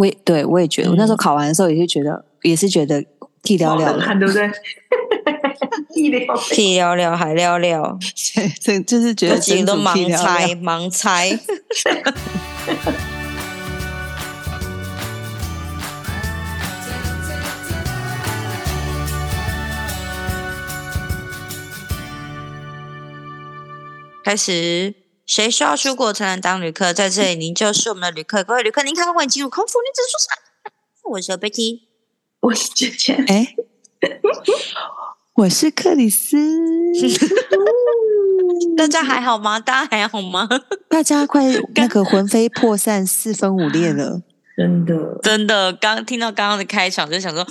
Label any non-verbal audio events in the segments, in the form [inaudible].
我也对我也觉得，嗯、我那时候考完的时候也是觉得，也是觉得屁撩撩的，对不对？屁撩屁撩撩还撩撩，[laughs] 这就是觉得自己都盲猜 [laughs] 盲猜。开始，谁需要出国才能当旅客？在这里，您就是我们的旅客。各位旅客，您看看，欢迎进入空服女子宿舍。我是 Betty，我是姐姐。哎，我是克里斯。[laughs] 大家还好吗？大家还好吗？大家快那个魂飞魄散、四分五裂了。[laughs] 真的，真的。刚听到刚刚的开场，就想说，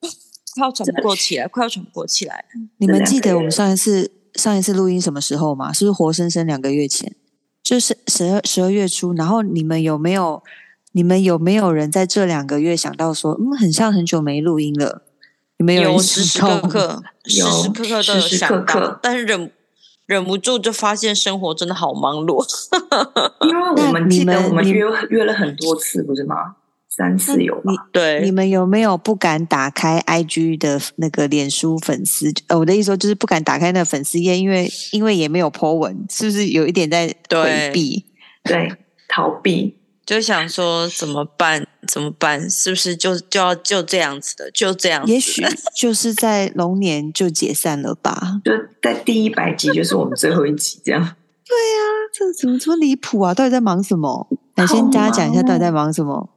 [gasps] 快要喘不过气来，快要喘不过气来。你们记得我们上一次？上一次录音什么时候嘛？是不是活生生两个月前？就是十二十二月初。然后你们有没有？你们有没有人在这两个月想到说，嗯，很像很久没录音了？你们有，有时时刻刻，[laughs] 时时刻刻都有想到，刻刻但是忍忍不住就发现生活真的好忙碌。[laughs] 因为我们记得我们约约了很多次，不是吗？三次有吧？对，你们有没有不敢打开 IG 的那个脸书粉丝？呃，我的意思说就是不敢打开那个粉丝页，因为因为也没有 po 文，是不是有一点在回避？对，[laughs] 对，逃避，就想说怎么办？怎么办？是不是就就要就这样子的？就这样子？也许 [laughs] 就是在龙年就解散了吧？就在第一百集，就是我们最后一集，这样。[laughs] 对呀、啊，这怎么这么离谱啊？到底在忙什么？来，先大家讲一下到底在忙什么。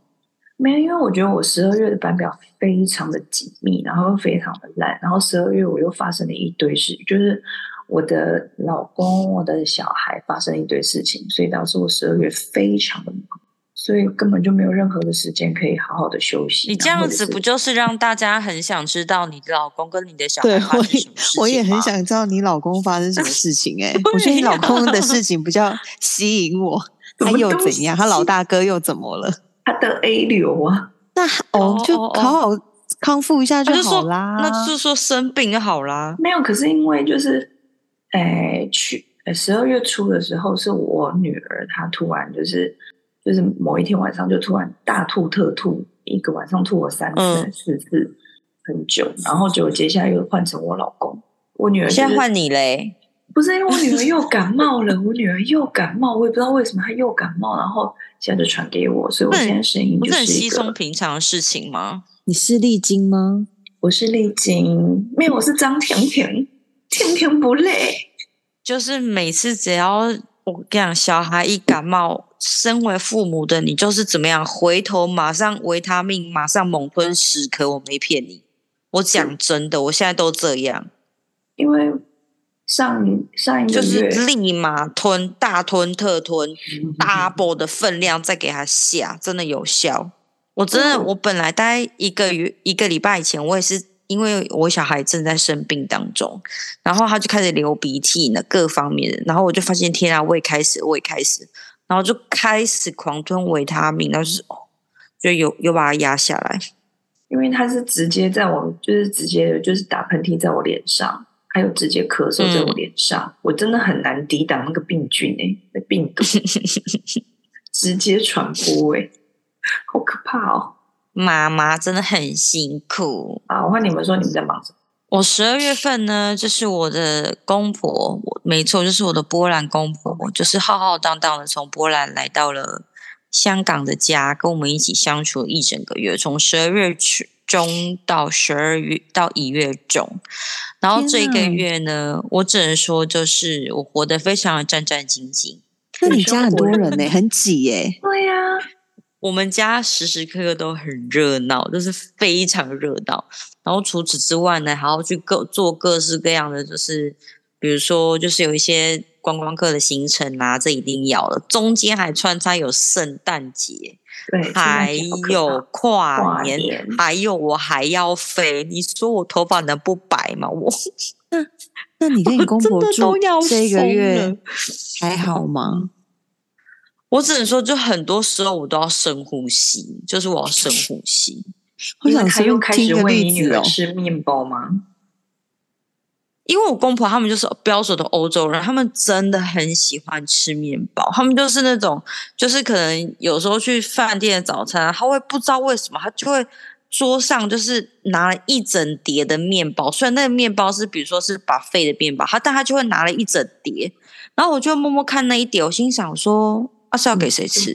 没有，因为我觉得我十二月的班表非常的紧密，然后又非常的烂，然后十二月我又发生了一堆事，就是我的老公、我的小孩发生了一堆事情，所以导致我十二月非常的忙，所以根本就没有任何的时间可以好好的休息。你这样子不就是让大家很想知道你的老公跟你的小孩发生什么事情吗？我也很想知道你老公发生什么事情哎、[laughs] 欸，我觉得你老公的 [laughs] 事情比较吸引我，他又怎样？他老大哥又怎么了？他得 A 流啊，那哦，就好好康复一下就好啦。那就是说生病就好啦。没有，可是因为就是，哎，去十二月初的时候，是我女儿她突然就是就是某一天晚上就突然大吐特吐，一个晚上吐了三次、嗯、四次，很久，然后就接下来又换成我老公，我女儿、就是、现在换你嘞。不是因为我女儿又感冒了，我女儿又感冒，我也不知道为什么她又感冒，然后现在就传给我，所以我现在声音就是很稀松平常的事情吗？你是丽晶吗？我是丽晶，没有，我是张甜甜，甜甜不累。就是每次只要我跟你讲，小孩一感冒，身为父母的你就是怎么样，回头马上维他命，马上猛吞十颗，我没骗你，我讲真的，我现在都这样，因为。上上一个是立马吞大吞特吞 double 的分量再给他下，真的有效。我真的，我本来大概一个月一个礼拜以前，我也是因为我小孩正在生病当中，然后他就开始流鼻涕呢，各方面的，然后我就发现天啊，我也开始，我也开始，然后就开始狂吞维他命，然后就是哦，就有有把它压下来，因为他是直接在我就是直接就是打喷嚏在我脸上。还有直接咳嗽在我脸上，嗯、我真的很难抵挡那个病菌哎、欸，那病毒 [laughs] 直接传播哎、欸，好可怕哦！妈妈真的很辛苦啊！我问你们说你们在忙什么？我十二月份呢，就是我的公婆，我没错，就是我的波兰公婆，就是浩浩荡荡的从波兰来到了香港的家，跟我们一起相处了一整个月，从十二月去。中到十二月到一月中，然后这个月呢，我只能说就是我活得非常的战战兢兢。那你家很多人呢、欸，很挤耶、欸。对呀、啊，我们家时时刻刻都很热闹，就是非常热闹。然后除此之外呢，还要去各做各式各样的，就是比如说，就是有一些观光客的行程啊，这一定要的。中间还穿插有圣诞节。对，还有跨年，跨年还有我还要飞。你说我头发能不白吗？我 [laughs] 那那你跟你公婆住这个月还好吗？我只能说，就很多时候我都要深呼吸，就是我要深呼吸。我想他又开始喂你女儿吃面包吗？因为我公婆他们就是标准的欧洲人，他们真的很喜欢吃面包。他们就是那种，就是可能有时候去饭店的早餐，他会不知道为什么，他就会桌上就是拿了一整叠的面包。虽然那个面包是比如说是把废的面包，他但他就会拿了一整叠。然后我就默默看那一叠，我心想说：“啊，是要给谁吃？”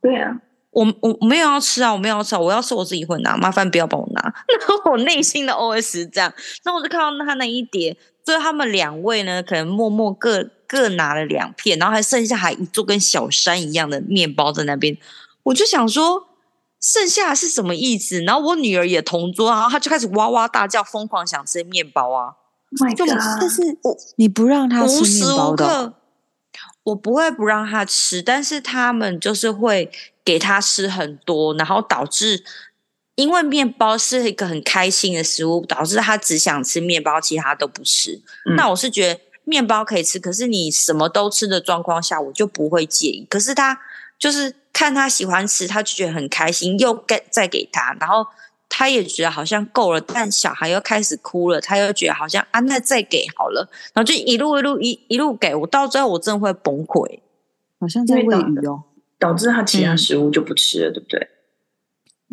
对啊。我我没有要吃啊，我没有要吃啊，我要吃我自己会拿，麻烦不要帮我拿。[laughs] 然后我内心的 OS 这样，那我就看到他那一叠，最后他们两位呢，可能默默各各拿了两片，然后还剩下还一座跟小山一样的面包在那边。我就想说，剩下是什么意思？然后我女儿也同桌，然后她就开始哇哇大叫，疯狂想吃面包啊。Oh my God，但是我你不让她吃面包的，我不会不让他吃，但是他们就是会。给他吃很多，然后导致，因为面包是一个很开心的食物，导致他只想吃面包，其他都不吃。嗯、那我是觉得面包可以吃，可是你什么都吃的状况下，我就不会介意。可是他就是看他喜欢吃，他就觉得很开心，又给再给他，然后他也觉得好像够了，但小孩又开始哭了，他又觉得好像啊，那再给好了，然后就一路一路一一路给我，到最后我真的会崩溃，好像在喂鱼哦。导致他其他食物就不吃了，嗯、对不对？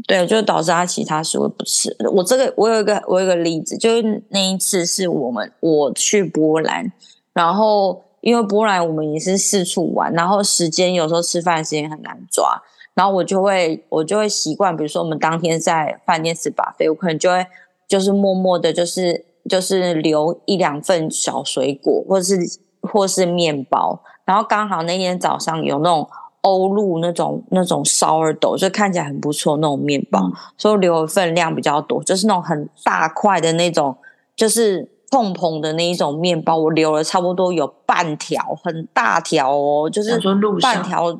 对，就导致他其他食物不吃。我这个，我有一个，我有一个例子，就是那一次是我们我去波兰，然后因为波兰我们也是四处玩，然后时间有时候吃饭的时间很难抓，然后我就会我就会习惯，比如说我们当天在饭店吃 buffet，我可能就会就是默默的，就是就是留一两份小水果，或是或是面包，然后刚好那天早上有那种。欧陆那种那种烧耳豆，就看起来很不错那种面包，嗯、所以留的份量比较多，就是那种很大块的那种，就是碰碰的那一种面包，我留了差不多有半条，很大条哦，就是半条，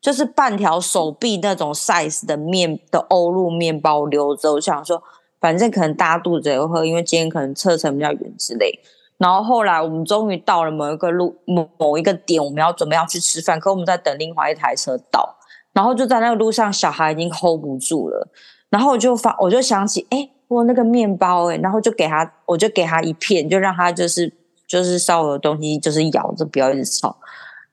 就是半条手臂那种 size 的面的欧陆面包留着，我想说，反正可能大家肚子也会喝，因为今天可能车程比较远之类。然后后来我们终于到了某一个路某某一个点，我们要准备要去吃饭，可我们在等另外一台车到，然后就在那个路上，小孩已经 hold 不住了，然后我就发我就想起，哎，我那个面包哎，然后就给他，我就给他一片，就让他就是就是稍微有东西就是咬着，不要一直吵。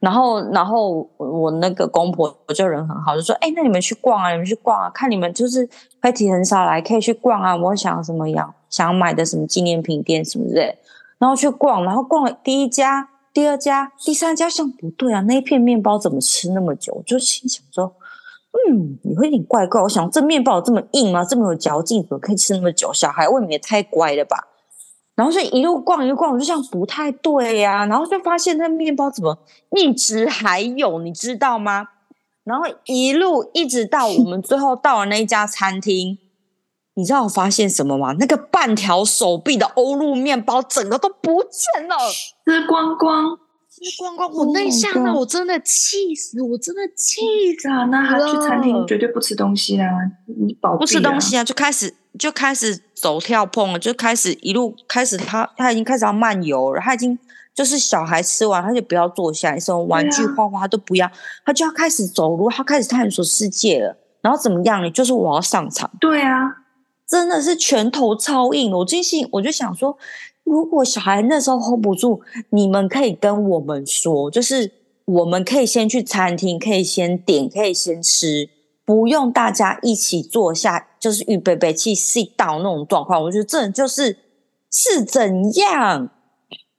然后然后我那个公婆我就人很好，就说，哎，那你们去逛啊，你们去逛啊，看你们就是会提很少来，可以去逛啊，我想什么样想买的什么纪念品店什么之类。然后去逛，然后逛了第一家、第二家、第三家，像不对啊，那一片面包怎么吃那么久？我就心想说，嗯，你会有点怪怪。我想这面包有这么硬吗？这么有嚼劲，怎么可以吃那么久？小孩未免也太乖了吧？然后就一路逛一路逛，我就想不太对呀、然后就发现那面包怎么一直还有，你知道吗？然后一路一直到我们最后到了那一家餐厅。你知道我发现什么吗？那个半条手臂的欧陆面包整个都不见了，吃光光，吃光光！我那一下呢，我真的气死，我真的气死啊！那他去餐厅绝对不吃东西啊，你保不吃东西啊，就开始就开始走跳碰了，就开始一路开始他他已经开始要漫游了，他已经就是小孩吃完他就不要坐下，什么玩具花花都不要，他就要开始走路，他开始探索世界了。然后怎么样呢？就是我要上场。对啊。真的是拳头超硬，我最近我就想说，如果小孩那时候 hold 不住，你们可以跟我们说，就是我们可以先去餐厅，可以先点，可以先吃，不用大家一起坐下，就是预备备去 sit down 那种状况。我觉得这就是是怎样？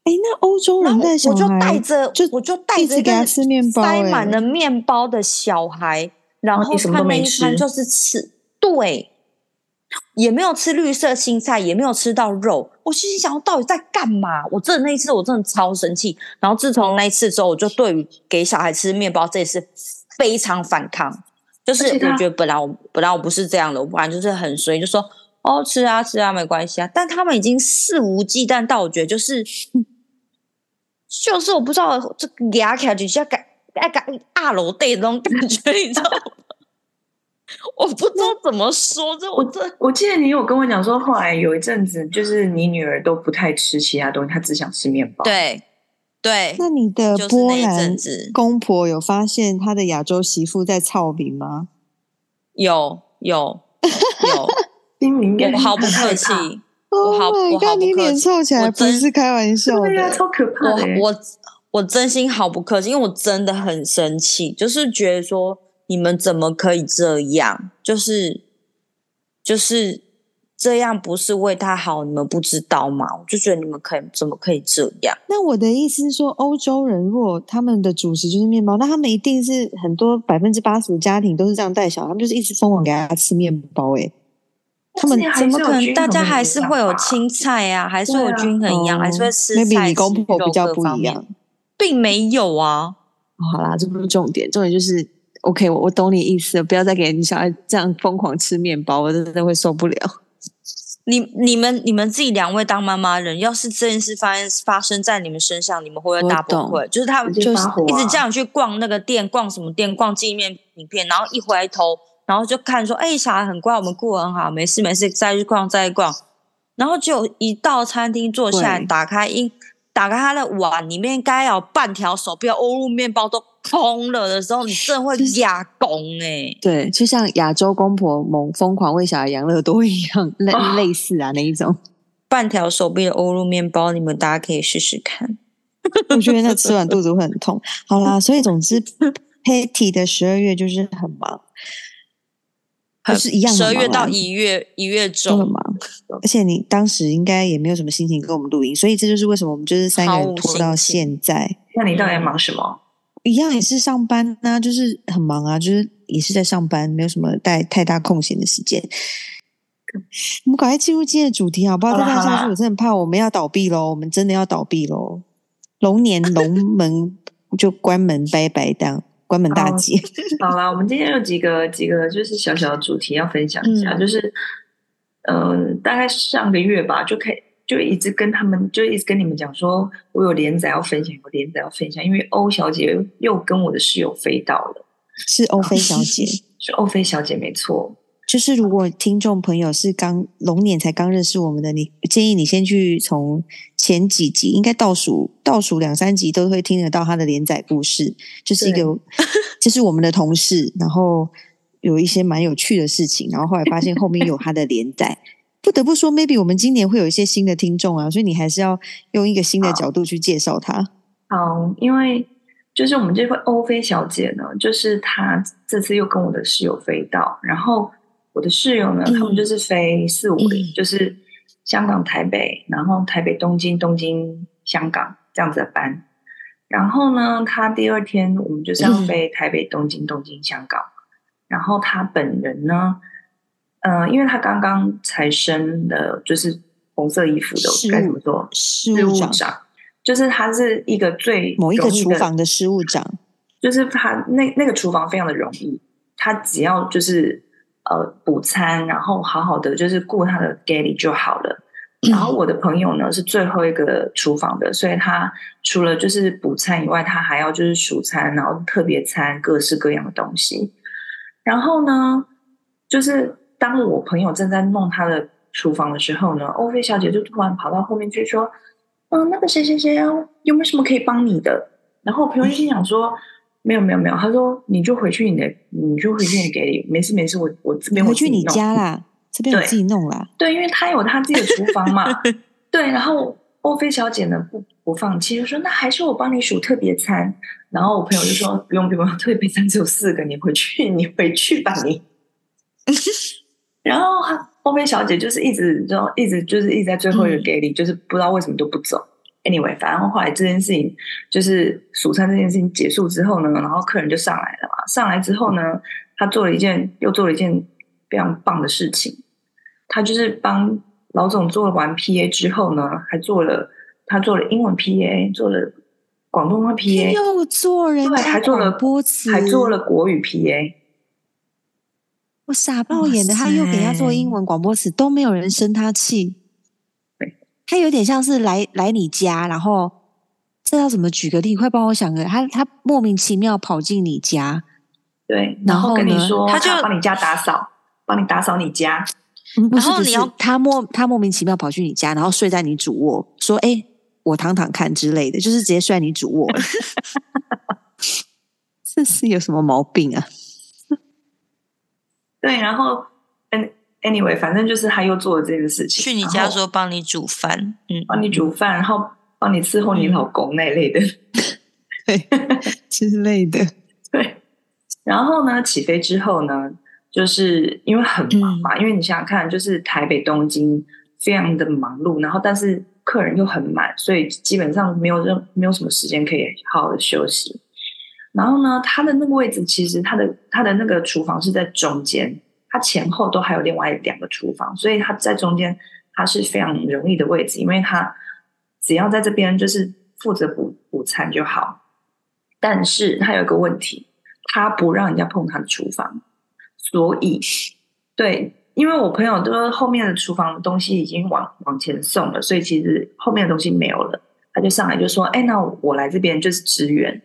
哎，那欧洲人带小孩，我就带着，就我就带着给他吃面包，塞满了面包的小孩，然后他那一餐就是吃，对。也没有吃绿色青菜，也没有吃到肉。我心里想，我到底在干嘛？我真的那一次，我真的超生气。然后自从那一次之后，我就对于给小孩吃面包这一次非常反抗。就是我觉得本来我本来我不是这样的，我本来就是很随，就说哦吃啊吃啊没关系啊。但他们已经肆无忌惮到我觉得就是，就是我不知道这牙卡就像改改改二楼对那种感觉，你知道吗？[laughs] 我不知道怎么说，这我这我记得你有跟我讲说，后来有一阵子，就是你女儿都不太吃其他东西，她只想吃面包。对对，那你的波兰公婆有发现她的亚洲媳妇在操饼吗？有有有，[laughs] 我毫不客气。我好 Oh 我好你脸不客气臭起来不我真是开玩笑的。超可怕的。我我我真心毫不客气，因为我真的很生气，就是觉得说你们怎么可以这样，就是就是这样不是为他好，你们不知道吗？我就觉得你们可以怎么可以这样？那我的意思是说，欧洲人如果他们的主食就是面包，那他们一定是很多百分之八十的家庭都是这样带小孩，他们就是一直疯狂给他吃面包、欸。哎，他们怎么可能？大家还是会有青菜啊，还是会有均衡营养，还是会吃菜、maybe 你公婆比较不一样。并没有啊。好啦，这不是重点，重点就是 OK，我我懂你意思，不要再给你小孩这样疯狂吃面包，我真的会受不了。你你们你们自己两位当妈妈人，要是这件事发生发生在你们身上，你们会不会大崩溃？就是他们就是一直这样去逛那个店，逛什么店，逛纪念品片，然后一回头，然后就看说，哎、小孩很乖，我们过得很好，没事没事，再去逛再去逛，然后就一到餐厅坐下来，打开一打开他的碗，里面该有半条手臂要欧陆面包都空了的时候，你真的会哑公哎。对，就像亚洲公婆猛疯狂喂小孩养乐多一样，类、啊类似啊那一种。半条手臂的欧陆面包，你们大家可以试试看。[laughs] 我觉得那吃完肚子会很痛。好啦，所以总之，Patty 的十二月就是很忙，还是一样十二月到一月一月中很，忙。而且你当时应该也没有什么心情跟我们录音，所以这就是为什么我们就是三个人拖到现在。那你到底在忙什么？一样也是上班啊，就是很忙啊，就是也是在上班，没有什么太太大空闲的时间。我们赶快进入今天的主题好不好？再这样下去，我真的很怕我们要倒闭喽，我们真的要倒闭喽。龙年龙门就关门拜拜当关门大吉。好啦，我们今天有几个几个就是小小的主题要分享一下，嗯就是呃，大概上个月吧，就可以就一直跟他们就一直跟你们讲说，我有连载要分享，有连载要分享，因为欧小姐又跟我的室友飞到了，是欧菲小姐，是欧菲小姐没错。就是如果听众朋友是刚龙年才刚认识我们的，你建议你先去从前几集，应该倒数倒数两三集都会听得到他的连载故事，就是一个，[laughs] 就是我们的同事，然后有一些蛮有趣的事情，然后后来发现后面有他的连载。不得不说，maybe 我们今年会有一些新的听众啊，所以你还是要用一个新的角度去介绍他。好，因为就是我们这位欧菲小姐呢，就是她这次又跟我的室友飞到，然后。我的室友呢，嗯、他们就是飞四五零，嗯，就是香港、台北，然后台北、东京、东京、香港这样子的班。然后呢，他第二天我们就是要飞台北、东京、东京、香港。然后他本人呢，呃，因为他刚刚才升的，就是红色衣服的，该怎么说？事务长，务长，就是他是一个最某一个厨房的事务长，就是他那那个厨房非常的容易，他只要就是。呃，补餐，然后好好的就是顾他的 galley 就好了。[clears throat] 然后我的朋友呢是最后一个厨房的，所以他除了就是补餐以外，他还要就是数餐，然后特别餐，各式各样的东西。然后呢，就是当我朋友正在弄他的厨房的时候呢，欧菲小姐就突然跑到后面去说：“嗯、呃，那个谁谁谁啊，有没有什么可以帮你的？”然后我朋友就心想说。没有没有没有，他说你就回去你的，你就回去你给，[laughs] 没事没事，我我这边回去你家啦，这边我自己弄啦。对，因为他有他自己的厨房嘛。[laughs] 对，然后欧菲小姐呢不不放弃，就说那还是我帮你数特别餐。然后我朋友就说不用不用，特别餐只有四个，你回去你回去吧你。[laughs] 然后后面小姐就是一直就一直就是一直在最后一个给你，嗯，就是不知道为什么都不走。Anyway，反正后来这件事情就是数餐这件事情结束之后呢，然后客人就上来了嘛。上来之后呢，他做了一件又做了一件非常棒的事情，他就是帮老总做了完 PA 之后呢，还做了他做了英文 PA，做了广东话 PA，又做人对，还做了播词，还做了国语 PA。我傻爆眼的，他又给他做英文广播词，都没有人生他气。对他有点像是来来你家，然后这要怎么举个例？快帮我想个，他他莫名其妙跑进你家，对，然后跟你说，他就帮你家打扫，帮你打扫你家。然后你要他莫他莫名其妙跑去你家，然后睡在你主卧，说：“哎，我躺躺看之类的，就是直接睡在你主卧。[laughs] ”这是有什么毛病啊？对，然后嗯。anyway，反正就是他又做了这件事情，去你家说帮你煮饭，嗯，帮你煮饭，然后帮你伺候你老公那类的，对 [laughs] 之类的，对。然后呢，起飞之后呢，就是因为很忙嘛，嗯、因为你想想看，就是台北东京非常的忙碌，然后但是客人又很满，所以基本上没有任没有什么时间可以好好的休息。然后呢，他的那个位置其实他的他的那个厨房是在中间，他前后都还有另外两个厨房，所以他在中间他是非常容易的位置，因为他只要在这边就是负责补补餐就好。但是他有一个问题。他不让人家碰他的厨房，所以对，因为我朋友都说后面的厨房的东西已经往往前送了，所以其实后面的东西没有了。他就上来就说：“哎，那我来这边就是支援。”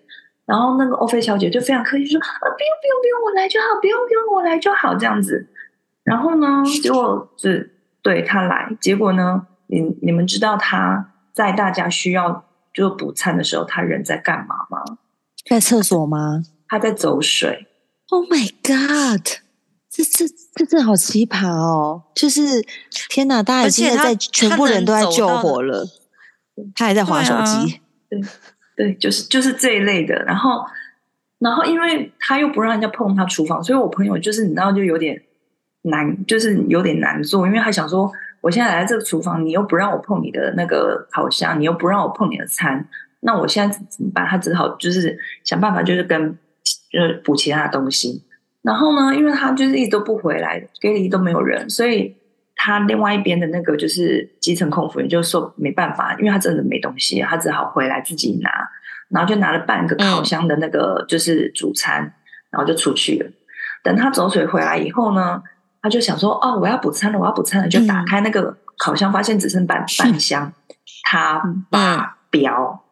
然后那个欧菲小姐就非常客气说：“啊，不用不用不用，我来就好，不用不用，我来就好这样子。”然后呢，结果是对他来，结果呢，你你们知道他在大家需要就补餐的时候，他人在干嘛吗？在厕所吗？他在走水，Oh my God！这这这这好奇葩哦！就是天哪，大家已经在全部人都在救火了，他，他还在划手机，[laughs] 对、啊、对，就是就是这一类的。然后然后，因为他又不让人家碰他厨房，所以我朋友就是你知道，就有点难，就是有点难做，因为他想说，我现在来这个厨房，你又不让我碰你的那个烤箱，你又不让我碰你的餐，那我现在怎么办？他只好就是想办法，就是跟。就是补其他东西，然后呢，因为他就是一直都不回来，galley 里都没有人，所以他另外一边的那个就是基层空服员就说没办法，因为他真的没东西，他只好回来自己拿，然后就拿了半个烤箱的那个就是主餐，嗯、然后就出去了。等他走水回来以后呢，他就想说：“哦，我要补餐了，我要补餐了。”就打开那个烤箱，发现只剩半半箱，他发飙，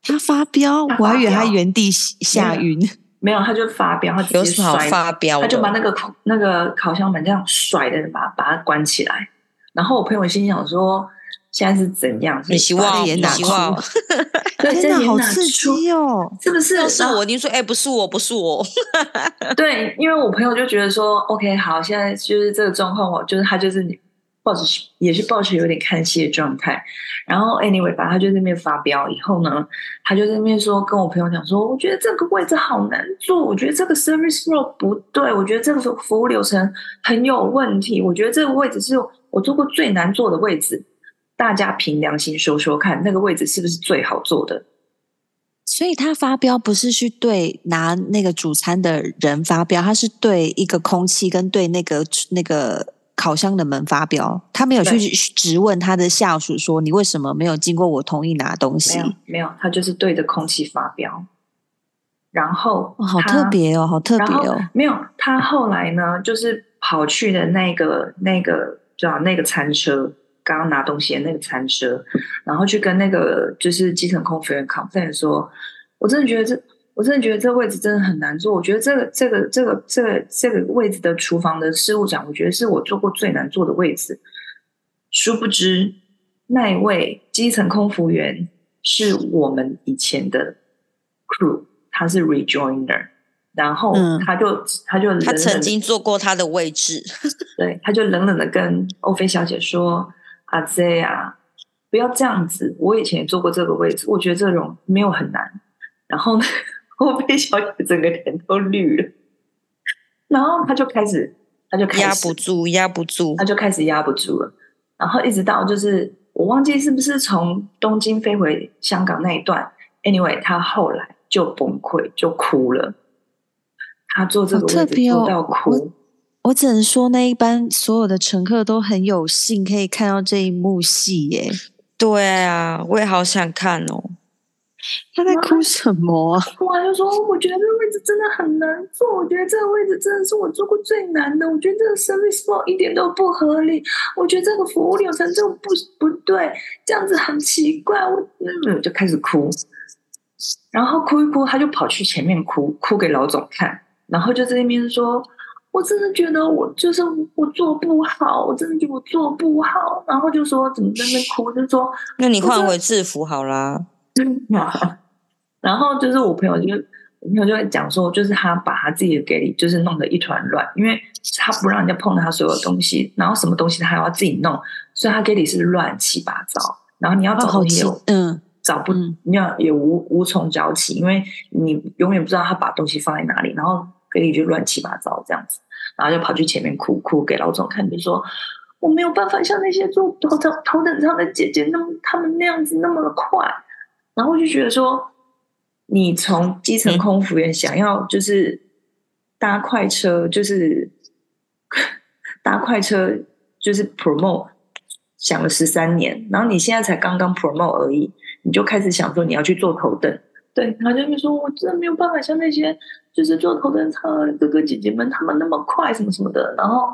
他发飙，我还以为他原地下晕。没有，他就发飙，他直接摔，发飙，他就把那个那个烤箱门这样甩的，把把它关起来。然后我朋友心想说：“现在是怎样？你希望你希望？[laughs] 对，真的好刺激哦！是不是？是我你说，哎，不是我，不是我。对，因为我朋友就觉得说，OK，好，现在就是这个状况，我就是他就是你。抱着也是抱着有点看戏的状态，然后 anyway，反正他就在那边发飙。以后呢，他就在那边说，跟我朋友讲说，我觉得这个位置好难做，我觉得这个 service flow 不对，我觉得这个服务流程很有问题，我觉得这个位置是我做过最难做的位置。大家凭良心说说看，那个位置是不是最好做的？所以他发飙不是去对拿那个主餐的人发飙，他是对一个空气跟对那个那个。烤箱的门发飙，他没有去质问他的下属说：“你为什么没有经过我同意拿东西？”没有，没有，他就是对着空气发飙。然后，哦、好特别哦，好特别哦。没有，他后来呢，就是跑去的那个那个叫那个餐车，刚刚拿东西的那个餐车，然后去跟那个就是基层空服员 complain 说：“我真的觉得这。”我真的觉得这个位置真的很难做。我觉得这个、这个、这个、这个、这个位置的厨房的事务长，我觉得是我做过最难做的位置。殊不知，那一位基层空服员是我们以前的 crew，他是 rejoiner，然后他就、嗯、他就他曾经坐过他的位置，[laughs] 对，他就冷冷的跟欧菲小姐说：“阿 Z 啊，不要这样子。我以前也坐过这个位置，我觉得这种没有很难。”然后呢？我被小姐整个脸都绿了，然后他就开始，他就开始压不住，压不住，他就开始压不住了。然后一直到就是我忘记是不是从东京飞回香港那一段，anyway，他后来就崩溃，就哭了。他坐这个位置坐到哭。我，我只能说，那一班所有的乘客都很有幸可以看到这一幕戏耶。对啊，我也好想看哦。他在哭什么？我就说，我觉得这个位置真的很难做。我觉得这个位置真的是我做过最难的。我觉得这个 service flow 一点都不合理。我觉得这个服务流程就不不对，这样子很奇怪。我嗯，就开始哭，然后哭一哭，他就跑去前面哭，哭给老总看，然后就在那边说：“我真的觉得我就是我做不好，我真的觉得我做不好。”然后就说怎么在那边哭，就说：“那你换回制服好啦。” [laughs] 然后就是我朋友就我朋友就会讲说，就是他把他自己的给里就是弄得一团乱，因为他不让人家碰他所有的东西，然后什么东西他还要自己弄，所以他给里是乱七八糟。然后你要找东西，嗯，找不，你要也无无从找起，因为你永远不知道他把东西放在哪里，然后给里就乱七八糟这样子，然后就跑去前面哭哭给老总看，就说我没有办法像那些坐头等头等舱的姐姐那么他们那样子那么的快，然后我就觉得说。你从基层空服员想要就是搭快车，就是 [laughs] 搭快车，就是 promote 想了十三年，然后你现在才刚刚 promote 而已，你就开始想说你要去做头等，对，然后就会说我真的没有办法像那些就是坐头等舱的哥哥姐姐们他们那么快什么什么的，然后。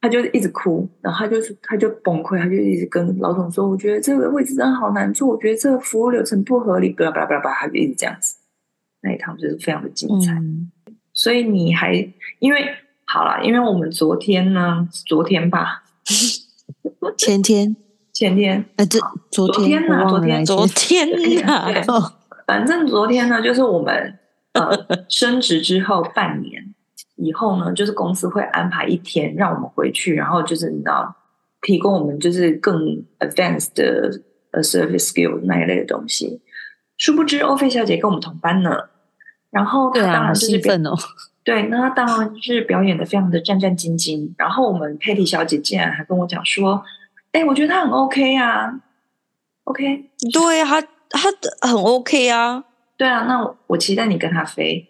他就一直哭，然后他就是他就崩溃，他就一直跟老总说：“我觉得这个位置真的好难做，我觉得这个服务流程不合理。”巴拉巴拉巴拉，他就一直这样子。那一趟就是非常的精彩。嗯、所以你还因为好了，因为我们昨天呢，昨天吧，[laughs] 前天前天呃，这昨天呢，昨天昨天呢，反正昨天呢，就是我们呃 [laughs] 升职之后半年。以后呢，就是公司会安排一天让我们回去，然后就是你知道，提供我们就是更 advanced 的呃 service skill 那一类的东西。殊不知欧菲小姐跟我们同班呢，然后她当然就是兴奋哦，[laughs] 对，那她当然是表演的非常的战战兢兢。然后我们 Patty 小姐竟然还跟我讲说：“哎，我觉得她很 OK 啊，OK，对啊，她她很 OK 啊，对啊，那我，我期待你跟她飞。”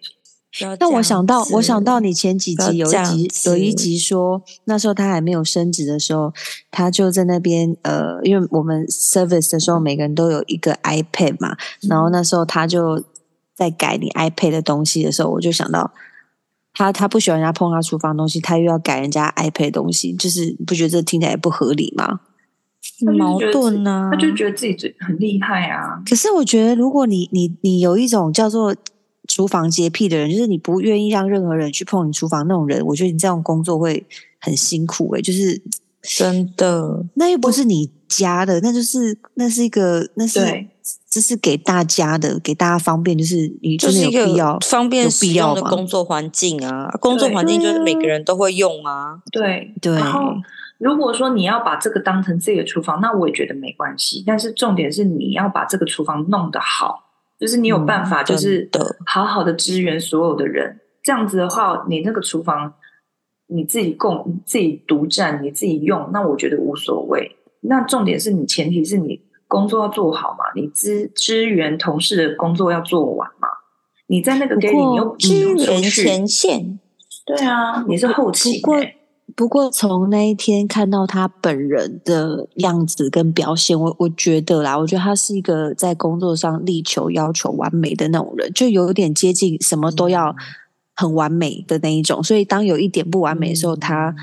那我想到，我想到你前几集有一集有一集说，那时候他还没有升职的时候，他就在那边呃，因为我们 service 的时候每个人都有一个 iPad 嘛，嗯、然后那时候他就在改你 iPad 的东西的时候，我就想到他他不喜欢人家碰他厨房东西，他又要改人家 iPad 东西，就是不觉得这听起来不合理吗？矛盾呢、啊，他就觉得自己最很厉害啊。可是我觉得，如果你你你有一种叫做。厨房洁癖的人，就是你不愿意让任何人去碰你厨房那种人，我觉得你这样工作会很辛苦诶、欸，就是真的，那又不是你家的，那就是那是一个，那是这是给大家的，给大家方便，就是你就是方便使用的工作环境啊，工作环境就是每个人都会用啊，对对。然后如果说你要把这个当成自己的厨房，那我也觉得没关系，但是重点是你要把这个厨房弄得好。就是你有办法，就是好好的支援所有的人，嗯、这样子的话，你那个厨房你自己供、你自己独占、你自己用，那我觉得无所谓。那重点是你前提是你工作要做好嘛，你支支援同事的工作要做完嘛。你在那个给你又支援前线，对啊，你是后勤、欸。不过从那一天看到他本人的样子跟表现，我我觉得啦，我觉得他是一个在工作上力求要求完美的那种人，就有点接近什么都要很完美的那一种。所以当有一点不完美的时候，他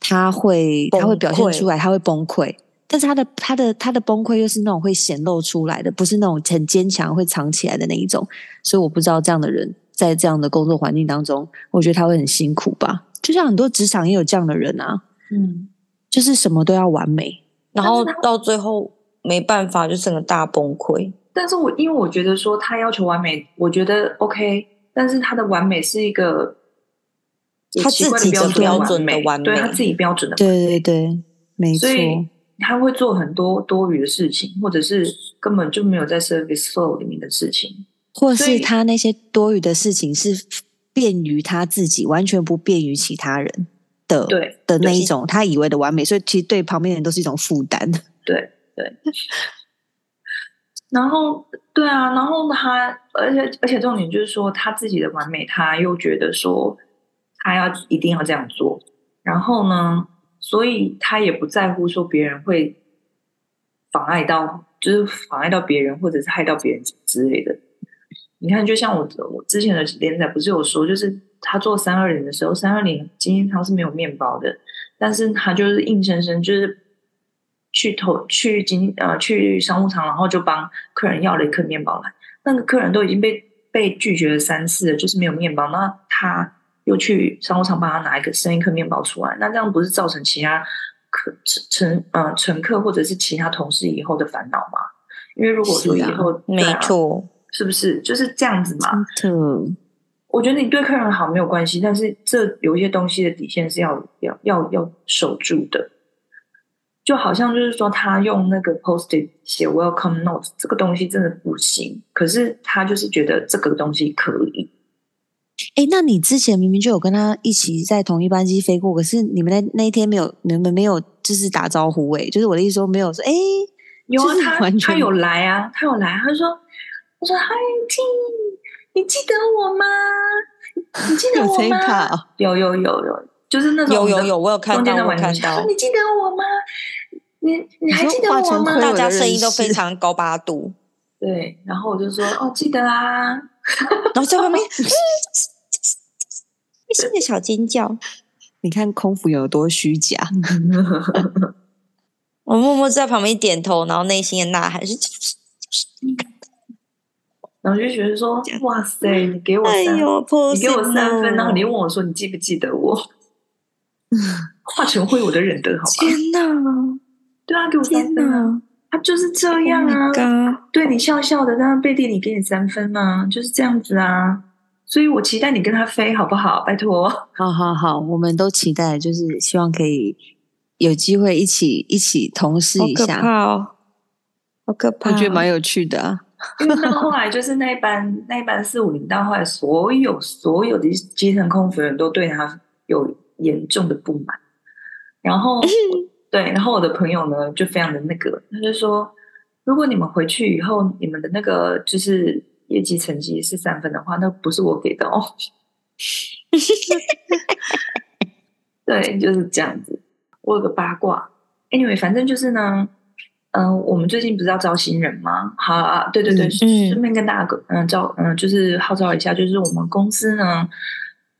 他会他会表现出来，他会崩溃。但是他的他的他的崩溃又是那种会显露出来的，不是那种很坚强会藏起来的那一种。所以我不知道这样的人在这样的工作环境当中，我觉得他会很辛苦吧。就像很多职场也有这样的人啊，嗯，就是什么都要完美，然后到最后没办法，就整个大崩溃。但是我因为我觉得说他要求完美，我觉得 OK，但是他的完美是一个他自己的标准的完美，对他自己标准的完美，对对对，没错。所以他会做很多多余的事情，或者是根本就没有在 service flow 里面的事情，或是他那些多余的事情是。便于他自己，完全不便于其他人的，对的那一种，他以为的完美，所以其实对旁边人都是一种负担。[laughs] 对对。然后，对啊，然后他，而且而且重点就是说，他自己的完美，他又觉得说，他要一定要这样做。然后呢，所以他也不在乎说别人会妨碍到，就是妨碍到别人，或者是害到别人之类的。你看，就像我我之前的连载不是有说，就是他做三二零的时候，三二零今天他是没有面包的，但是他就是硬生生就是去投去经呃去商务舱，然后就帮客人要了一颗面包来。那个客人都已经被被拒绝了三次了，就是没有面包，那他又去商务舱帮他拿一个生一颗面包出来，那这样不是造成其他客乘呃乘客或者是其他同事以后的烦恼吗？因为如果说以后、啊、没错。是不是就是这样子嘛？我觉得你对客人好没有关系，但是这有一些东西的底线是要要要要守住的。就好像就是说，他用那个 post-it 写 welcome note 这个东西真的不行，可是他就是觉得这个东西可以。哎，那你之前明明就有跟他一起在同一班机飞过，可是你们那那一天没有，你们没有就是打招呼哎，就是我的意思说没有说哎，有啊，他他有来啊，他有来，他说我说 Hi T，你记得我吗？你记得我吗？有有有有，就是那种有有有，我有看到，我看到，你记得我吗？你你还记得我吗？大家声音都非常高八度。对，然后我就说哦，记得啊。[laughs] 然后在外面，[laughs] 一声的小尖叫。你看空服有多虚假。[laughs] 我默默在旁边点头，然后内心的呐喊是就是就是。然后就觉得说，哇塞，你给我三，哎、你给我三分，然后你问我说，你记不记得我？[laughs] 化成灰我都忍得，好吧？天哪！对啊，给我三分啊！他就是这样啊，oh、对你笑笑的，但是背地里给你三分啊，就是这样子啊。所以我期待你跟他飞，好不好？拜托，好好好，我们都期待，就是希望可以有机会一起一起同事一下。好可怕哦，好可怕！我觉得蛮有趣的啊。[laughs] 因为到后来就是那一班那一班四五零，到后来所有所有的基层空服员都对他有严重的不满，然后。[laughs] 对，然后我的朋友呢就非常的那个，他就说，如果你们回去以后，你们的那个就是业绩成绩是三分的话，那不是我给的哦。[laughs] 对，就是这样子。我有个八卦，anyway，反正就是呢，嗯、呃，我们最近不是要招新人吗？好啊，对对对，嗯、顺便跟大家嗯招嗯就是号召一下，就是我们公司呢，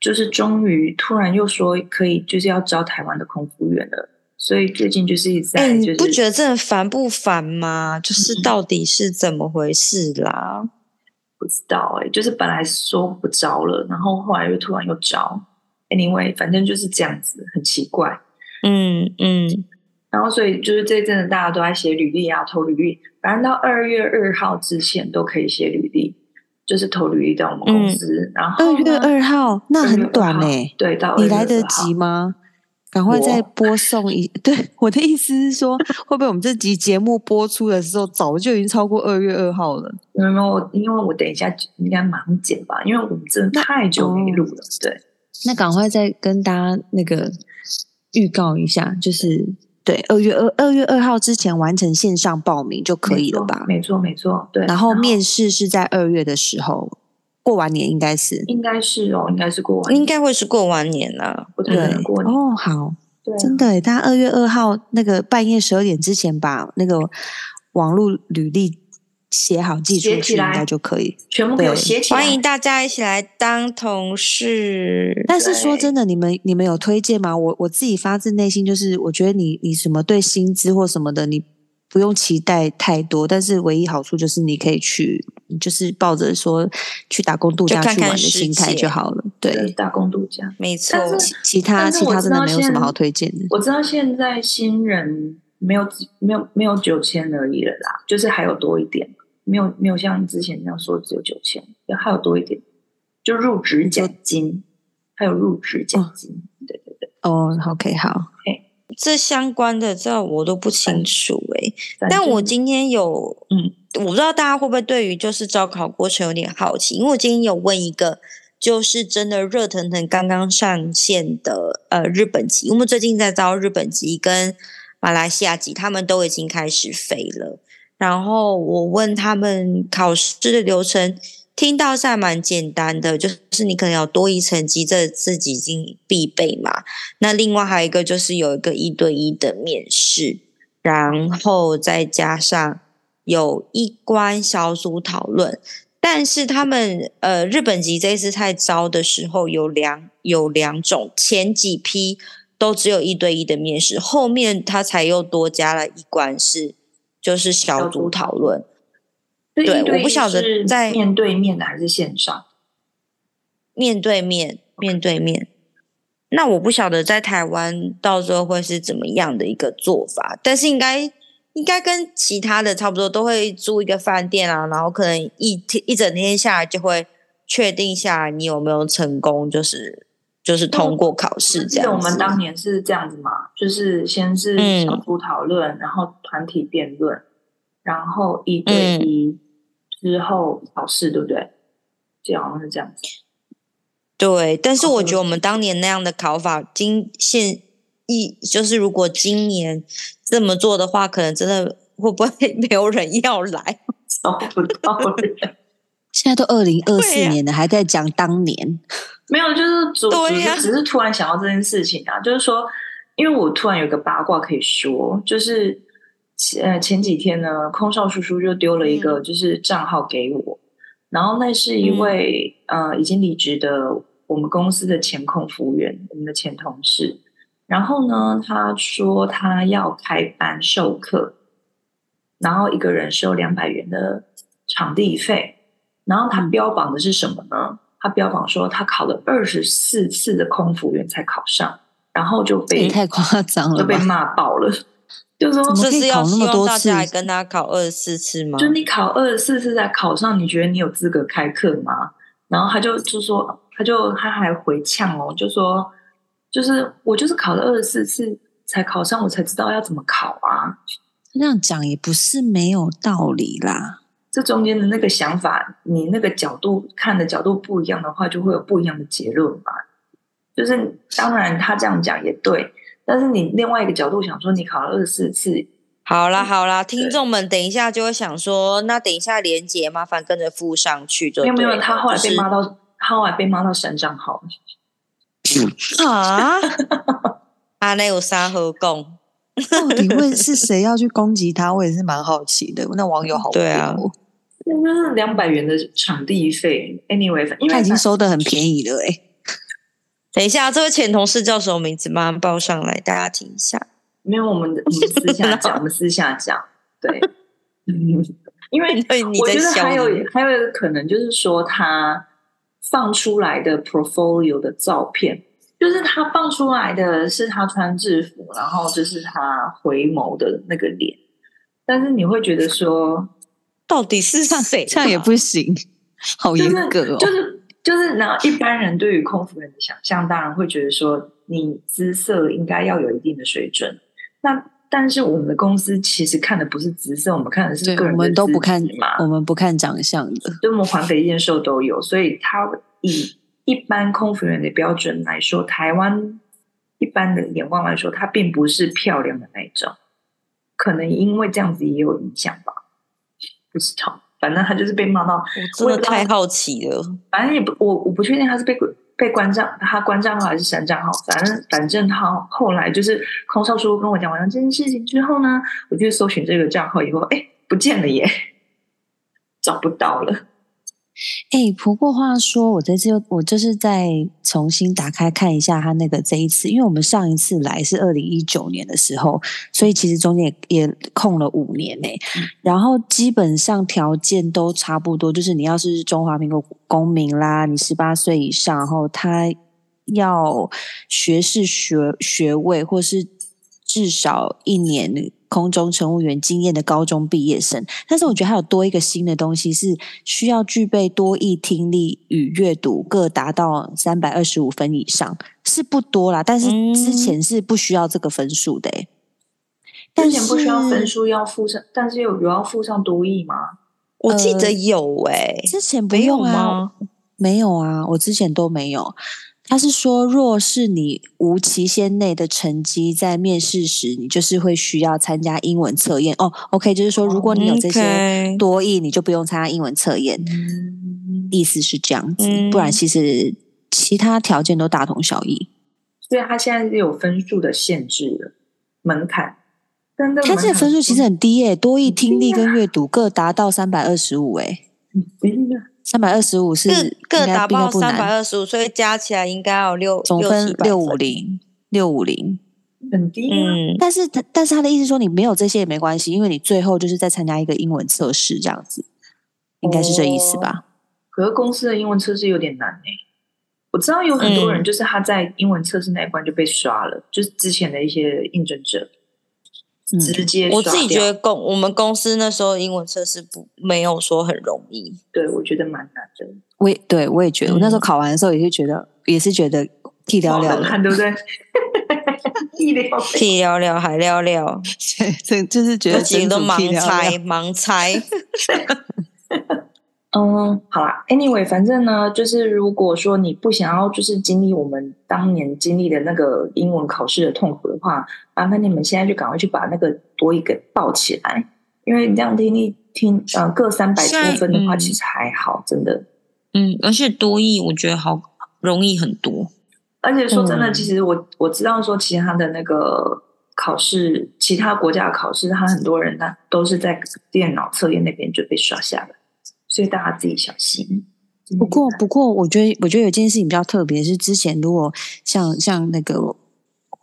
就是终于突然又说可以就是要招台湾的空服员了。所以最近就是一直在，就是，你不觉得这烦不烦吗？就是到底是怎么回事啦？嗯、不知道哎、欸，就是本来说不招了，然后后来又突然又招。Anyway，反正就是这样子，很奇怪。嗯嗯。然后所以就是这阵子大家都在写履历啊，投履历，反正到二月二号之前都可以写履历，就是投履历到我们公司。嗯、然后二月二号那很短哎、欸，对，到你来得及吗？赶快再播送一，[laughs] 对，我的意思是说，会不会我们这集节目播出的时候，早就已经超过二月二号了？没有，没有，因为我等一下应该马上剪吧，因为我们真的太久没录了。哦、对，那赶快再跟大家那个预告一下，就是对二月二二月二号之前完成线上报名就可以了吧？没错，没错，对。然后面试是在二月的时候。过完年应该是，应该是哦，应该是过完年，应该会是过完年了。对，哦，好，对，真的，大家二月二号那个半夜十二点之前把那个网络履历写好寄出去，应该就可以，全部给我写起来。欢迎大家一起来当同事。但是说真的，你们你们有推荐吗？我我自己发自内心就是，我觉得你你什么对薪资或什么的，你不用期待太多，但是唯一好处就是你可以去。你就是抱着说去打工度假去玩的心态就好了，对，打工度假没错。其其他其他真的没有什么好推荐的。我知道现在新人没有没有没有九千而已了啦，就是还有多一点，没有没有像之前那样说只有九千，还有多一点，就入职奖金，还有入职奖金，哦、对对对。哦，OK，好，嘿，这相关的这我都不清楚诶、欸，但我今天有嗯。我不知道大家会不会对于就是招考过程有点好奇，因为我今天有问一个就是真的热腾腾刚刚上线的呃日本籍，我们最近在招日本籍跟马来西亚籍，他们都已经开始飞了。然后我问他们考试的流程，听到是还蛮简单的，就是你可能有多一层级，这自己已经必备嘛。那另外还有一个就是有一个一对一的面试，然后再加上。有一关小组讨论，但是他们呃日本籍这次在招的时候有两有两种，前几批都只有一对一的面试，后面他才又多加了一关是就是小组讨论。对，对，我不晓得在面对面的还是线上？面对面，面对面。那我不晓得在台湾到时候会是怎么样的一个做法，但是应该。应该跟其他的差不多，都会租一个饭店啊，然后可能一天一整天下来就会确定下来你有没有成功，就是就是通过考试这样我们当年是这样子嘛，就是先是小组讨论，嗯、然后团体辩论，然后一对一之后考试，对不对？这样好像是这样子。对，但是我觉得我们当年那样的考法，今现一就是如果今年这么做的话，可能真的会不会没有人要来？[laughs] 找不到人。[laughs] 现在都二零二四年了，啊、还在讲当年？没有，就是主只是只是突然想到这件事情啊，就是说，因为我突然有个八卦可以说，就是前前几天呢，空少叔叔就丢了一个就是账号给我，嗯、然后那是一位、嗯、呃已经离职的我们公司的前控服务员，我们的前同事，然后呢，他说他要开班授课，然后一个人收两百元的场地费。然后他标榜的是什么呢？他标榜说他考了二十四次的空服员才考上，然后就被太夸张了，就被骂爆了。就说这是要希望大家来跟他考二十四次吗？就你考二十四次才考上，你觉得你有资格开课吗？然后他就就说，他就他还回呛哦，就说就是我就是考了二十四次才考上，我才知道要怎么考啊。这样讲也不是没有道理啦。这中间的那个想法，你那个角度看的角度不一样的话，就会有不一样的结论嘛。就是当然他这样讲也对，但是你另外一个角度想说，你考了二十四次，好啦好啦，听众们等一下就会想说，那等一下连杰麻烦跟着附上去就对。没有没有，他后来被骂到，就是、他后来被骂到删账号。啊？阿内有啥好讲？到底问是谁要去攻击他？我也是蛮好奇的。那网友好多。对啊。那是两百元的场地费，anyway，因为他已经收的很便宜了哎、欸。[laughs] 等一下，这位前同事叫什么名字？马上报上来，大家听一下。没有，我们我们私下讲，[laughs] 我们私下讲。对，因为 [laughs] 我觉得还有还有可能，就是说他放出来的 portfolio 的照片，就是他放出来的是他穿制服，然后就是他回眸的那个脸，但是你会觉得说。到底是谁？这样也不行，好严格哦。就是就是就是，那、一般人对于空服人的想象，当然会觉得说，你姿色应该要有一定的水准。那但是我们的公司其实看的不是姿色，我们看的是个人的。我们都不看嘛，我们不看长相的。对，我们环肥燕瘦都有，所以他以一般空服员的标准来说，台湾一般的眼光来说，他并不是漂亮的那种。可能因为这样子也有影响吧。不知道，反正他就是被骂到，我真的太好奇了。反正也不，我我不确定他是被被关账，他关账号还是删账号。反正反正他后来就是空少叔跟我讲完了这件事情之后呢，我就搜寻这个账号以后，哎，不见了耶，找不到了。哎，不过话说，我这次我就是再重新打开看一下他那个这一次，因为我们上一次来是二零一九年的时候，所以其实中间也，也空了五年呢。嗯、然后基本上条件都差不多，就是你要是中华民国公民啦，你十八岁以上，然后他要学士学学位，或是至少一年。空中乘务员经验的高中毕业生，但是我觉得还有多一个新的东西，是需要具备多益听力与阅读各达到三百二十五分以上，是不多啦。但是之前是不需要这个分数的、欸，之前不需要分数要附上，但是有有要附上多益吗？我记得有哎、欸，之前不用啊，没有啊，我之前都没有。他是说，若是你无期限内的成绩在面试时，你就是会需要参加英文测验哦。OK，就是说，如果你有这些多益，你就不用参加英文测验。嗯、意思是这样子，嗯、不然其实其他条件都大同小异。所以他现在是有分数的限制的门槛，但他这个分数其实很低耶、欸，多义听力跟阅读各达到三百二十五哎。三百二十五是各各达到三百二十五，所以加起来应该有六总分六五零六五零，很低。嗯，但是他但是他的意思说你没有这些也没关系，因为你最后就是在参加一个英文测试这样子，应该是这意思吧？可是公司的英文测试有点难诶、欸，我知道有很多人就是他在英文测试那一关就被刷了，嗯、就是之前的一些应征者。直接、嗯，我自己觉得公我们公司那时候英文测试不没有说很容易，对我觉得蛮难的。我也对我也觉得，嗯我那时候考完的时候也是觉得，也是觉得屁撩撩的，看对不对？屁撩撩，屁聊聊还聊聊，[laughs] 对，这就是觉得自己都盲猜撩盲猜。[laughs] 嗯，好啦，anyway，反正呢，就是如果说你不想要就是经历我们当年经历的那个英文考试的痛苦的话，麻烦你们现在就赶快去把那个多一给报起来，因为这样听力听呃各三百多分的话，其实还好，真的。嗯，而且多译我觉得好容易很多。而且说真的，嗯其实我我知道说其他的那个考试，其他国家的考试，他很多人他都是在电脑测验那边就被刷下了，所以大家自己小心。不过，不过，我觉得，我觉得有件事情比较特别，是之前如果像像那个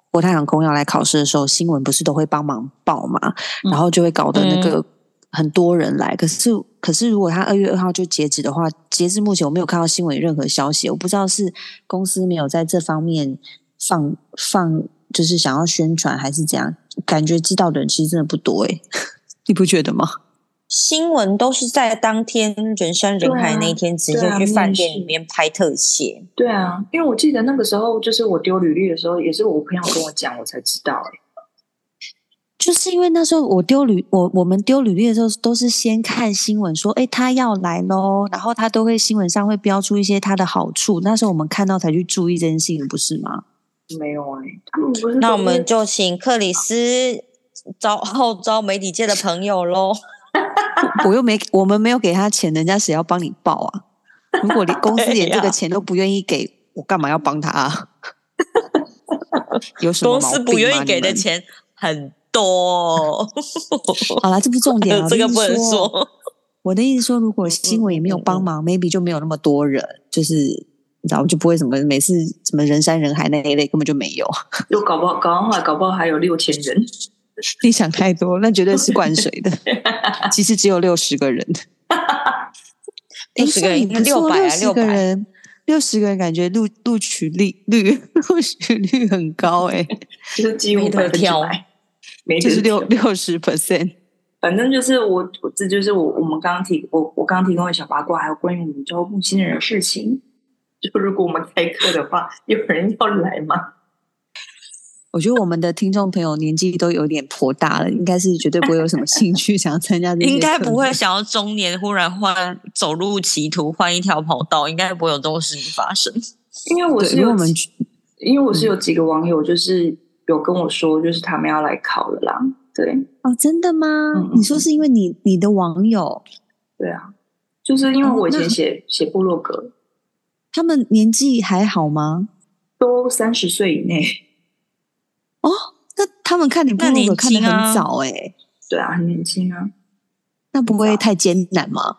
国泰航空要来考试的时候，新闻不是都会帮忙报嘛，嗯然后就会搞得那个很多人来。可是，可是如果他二月二号就截止的话，截至目前我没有看到新闻有任何消息，我不知道是公司没有在这方面放放，就是想要宣传还是怎样。感觉知道的人其实真的不多诶，[laughs] 你不觉得吗？新闻都是在当天人山人海那一天，直接去饭店里面拍特写。对啊，因为我记得那个时候，就是我丢履历的时候，也是我朋友跟我讲，我才知道、欸。就是因为那时候我丢履我我们丢履历的时候，都是先看新闻说，哎，他要来喽，然后他都会新闻上会标出一些他的好处。那时候我们看到才去注意这件事情，不是吗？没有哎、欸，他们不是那我们就请克里斯招号召媒体界的朋友喽。[laughs] 我又没我们没有给他钱，人家谁要帮你报啊？[laughs] 如果连公司连这个钱都不愿意给我，干嘛要帮他啊？[laughs] 有什么公司不愿意给的钱很多。好了，这不是重点啊，这个不能说。我的意思说，如果新闻也没有帮忙、m a y b e 就没有那么多人，就是你知道，就不会什么每次什么人山人海那一类，根本就没有。又搞不好，搞完后来搞不好还有六千人。[laughs] 你想太多，那绝对是灌水的。[laughs] 其实只有六十个人，[laughs] 六十个人，诶六百啊，六十个。人，六十个人，感觉录录取率率录取率很高哎、就是几乎没得百分之挑就是六挑六十 percent。反正就是我，我这就是我我们刚刚提我我刚刚提供的小八卦，还有关于我们招募新人的事情。就如果我们开课的话，有人要来吗？我觉得我们的听众朋友年纪都有点颇大了，应该是绝对不会有什么 [laughs] 兴趣想要参加这些。应该不会想要中年忽然换走入歧途，换一条跑道，应该不会有这种事情发生。因为我，是有因为我们因为我是有几个网友，就是有跟我说，就是他们要来考了啦。对，哦，真的吗？你说是因为你你的网友对啊，就是因为我以前写、写部落格，他们年纪还好吗？都三十岁以内。哦，那他们看你部那年落格看得轻啊很早哎、对啊，很年轻啊，那不会太艰难吗？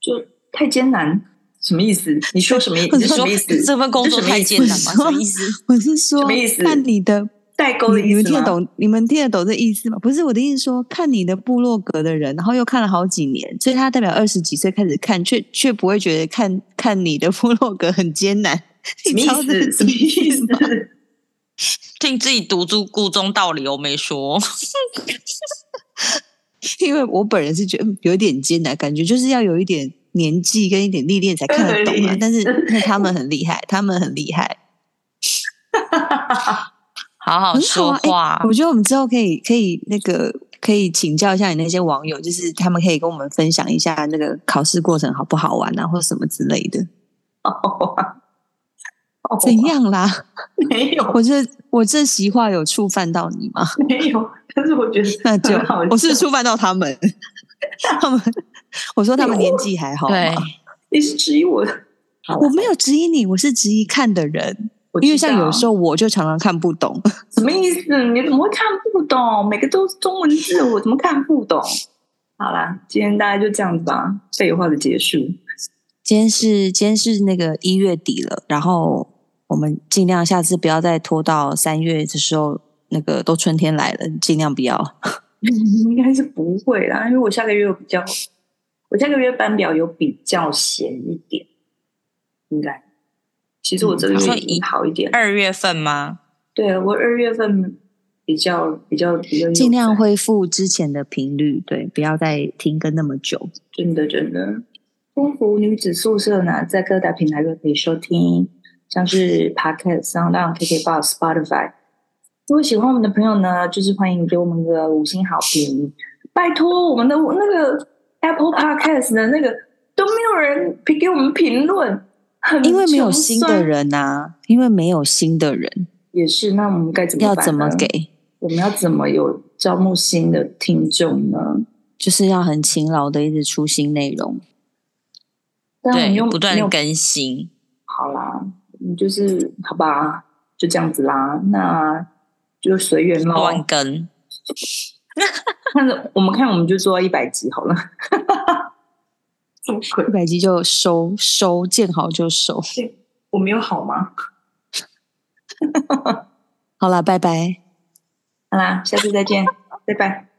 就太艰难，什么意思？你说什么意思？[laughs] 我说什么意思？这份工作太艰难吗？什么意思？我是说什么意思看你的，代沟的你你意思吗？们听得懂？你们听得懂这意思吗？不是我的意思说，看你的部落格的人，然后又看了好几年，所以他代表二十几岁开始看，却却不会觉得看看你的部落格很艰难。什么意你知道这思？是什么意思？听自己读出故中道理，我没说。[laughs] 因为我本人是觉得嗯有一点艰难，感觉就是要有一点年纪跟一点历练才看得懂啊。但是那他们很厉害，他们很厉害，[laughs] 好好说话。我觉得我们之后可以可以那个可以请教一下你那些网友，就是他们可以跟我们分享一下那个考试过程好不好玩啊，或什么之类的。哦 [laughs] 怎？样啦？[laughs] 没有，我这我这席话有触犯到你吗？[laughs] 没有。但是我觉得 [laughs] 那就好我是触犯到他们，他们我说他们年纪还好吗对，你是质疑我我没有质疑你，我是质疑看的人，因为像有时候我就常常看不懂。什么意思？你怎么会看不懂？每个都是中文字，我怎么看不懂？好啦，今天大概就这样子吧，废话的结束。今天是今天是那个一月底了，然后我们尽量下次不要再拖到三月的时候，那个都春天来了，尽量不要。[laughs] 应该是不会啦，因为我下个月有比较，我下个月班表有比较闲一点，应该。其实我这个嗯月已经好一点，二月份吗？对我二月份比较比较比较有尽量恢复之前的频率，对，不要再停更那么久。真的真的。丰福女子宿舍呢，在各大平台都可以收听，像是 Podcast、SoundOn、KKBox、Spotify。如果喜欢我们的朋友呢，就是欢迎给我们个五星好评。拜托，我们的那个 Apple Podcast 的那个都没有人给我们评论，很因为没有新的人啊，因为没有新的人。也是，那我们该怎么办？要怎么给？我们要怎么有招募新的听众呢？就是要很勤劳的一直出新内容，对，不断更新。好啦，你就是好吧，就这样子啦，那就随缘咯。断更，看着我们看，我们就做到一百集好了。一百集就收收，见好就收。我没有好吗？[laughs] 好啦，拜拜。好啦，下次再见，拜拜。